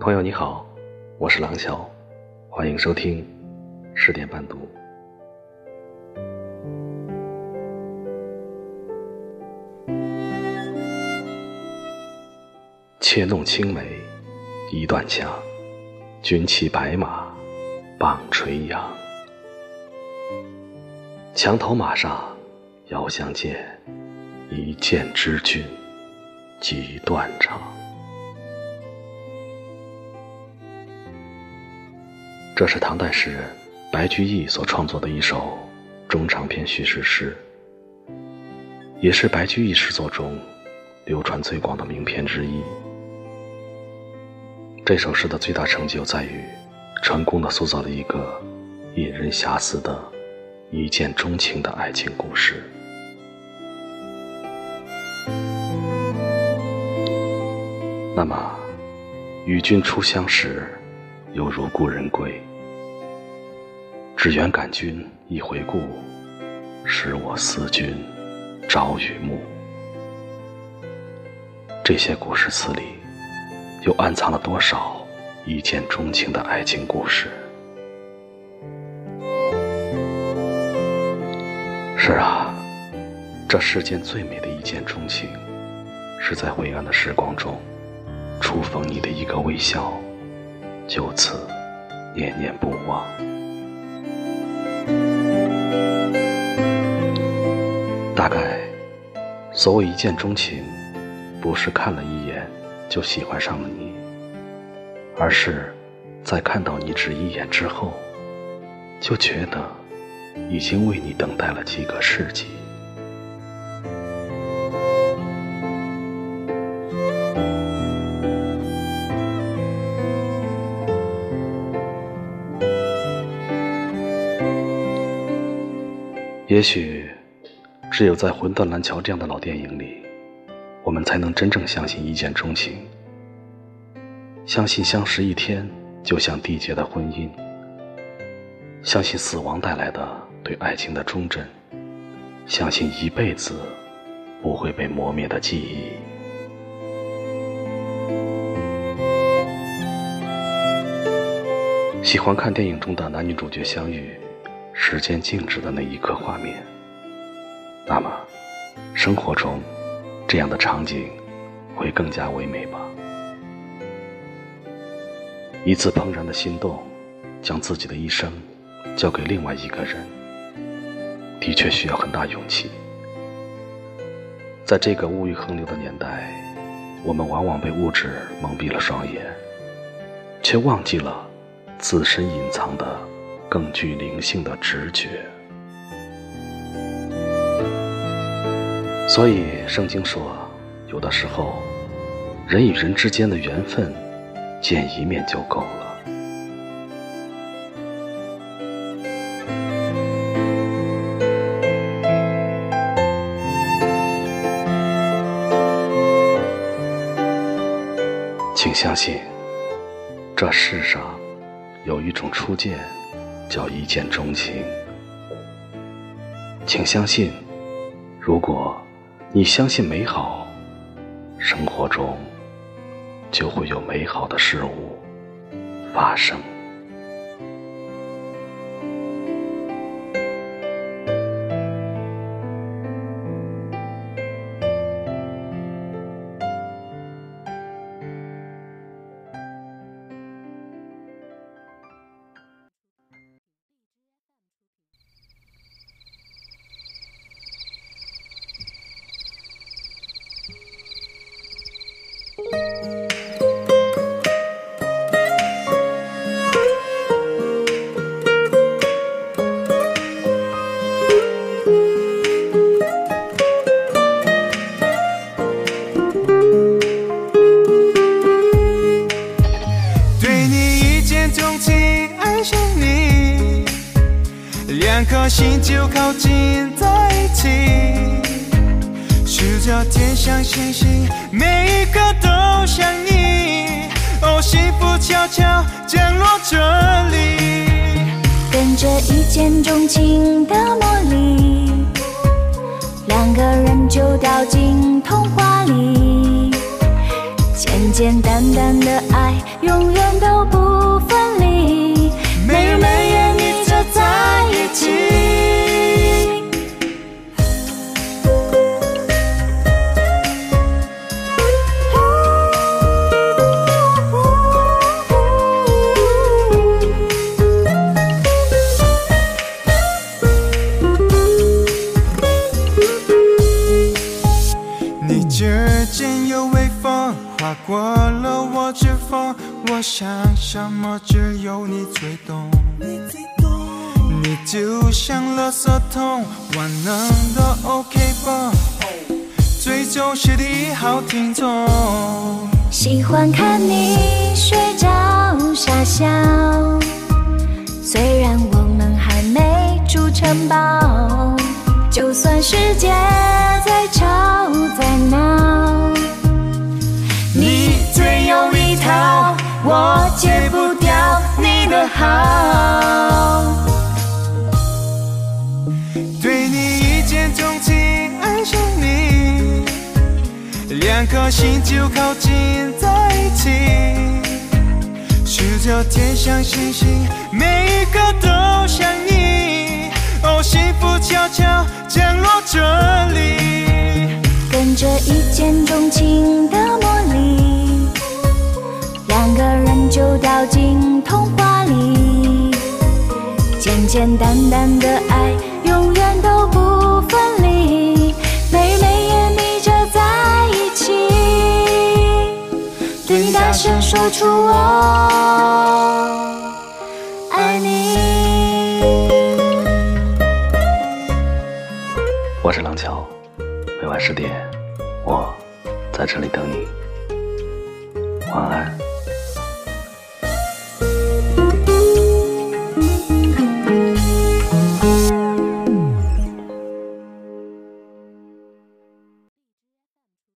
朋友你好，我是廊桥，欢迎收听十点半读。窃弄青梅一段枪，军骑白马棒垂杨。墙头马上遥相见，一剑知君即断肠。这是唐代诗人白居易所创作的一首中长篇叙事诗，也是白居易诗作中流传最广的名篇之一。这首诗的最大成就在于，成功的塑造了一个引人遐思的一见钟情的爱情故事。那么，与君初相识，犹如故人归。只缘感君一回顾，使我思君朝与暮。这些古诗词里。又暗藏了多少一见钟情的爱情故事？是啊，这世间最美的一见钟情，是在灰暗的时光中，初逢你的一个微笑，就此念念不忘。大概，所谓一见钟情，不是看了一眼。就喜欢上了你，而是，在看到你只一眼之后，就觉得已经为你等待了几个世纪。也许，只有在《魂断蓝桥》这样的老电影里。我们才能真正相信一见钟情，相信相识一天就像缔结的婚姻，相信死亡带来的对爱情的忠贞，相信一辈子不会被磨灭的记忆。喜欢看电影中的男女主角相遇，时间静止的那一刻画面。那么，生活中。这样的场景会更加唯美吧？一次怦然的心动，将自己的一生交给另外一个人，的确需要很大勇气。在这个物欲横流的年代，我们往往被物质蒙蔽了双眼，却忘记了自身隐藏的更具灵性的直觉。所以，圣经说，有的时候，人与人之间的缘分，见一面就够了。请相信，这世上有一种初见，叫一见钟情。请相信，如果。你相信美好，生活中就会有美好的事物发生。两颗心就靠近在一起，数着天上星星，每一颗都像你。哦，幸福悄悄降落这里，跟着一见钟情的魔力，两个人就掉进童话里，简简单单的爱，永远都不亲你指尖有微风划过了我指缝我想什么只有你最懂。就像垃圾桶，万能的 OK 绷，最忠实的好听众。喜欢看你睡着傻笑，虽然我们还没筑城堡，就算世界再吵再闹，你最有一套，我戒不掉你的好。心就靠近在一起。数着天上星星，每一个都像你。哦，幸福悄悄降落这里。跟着一见钟情的魔力，两个人就掉进童话里，简简单单的爱，永远都对你大声说出我爱你。我是廊桥，每晚十点，我在这里等你。晚安。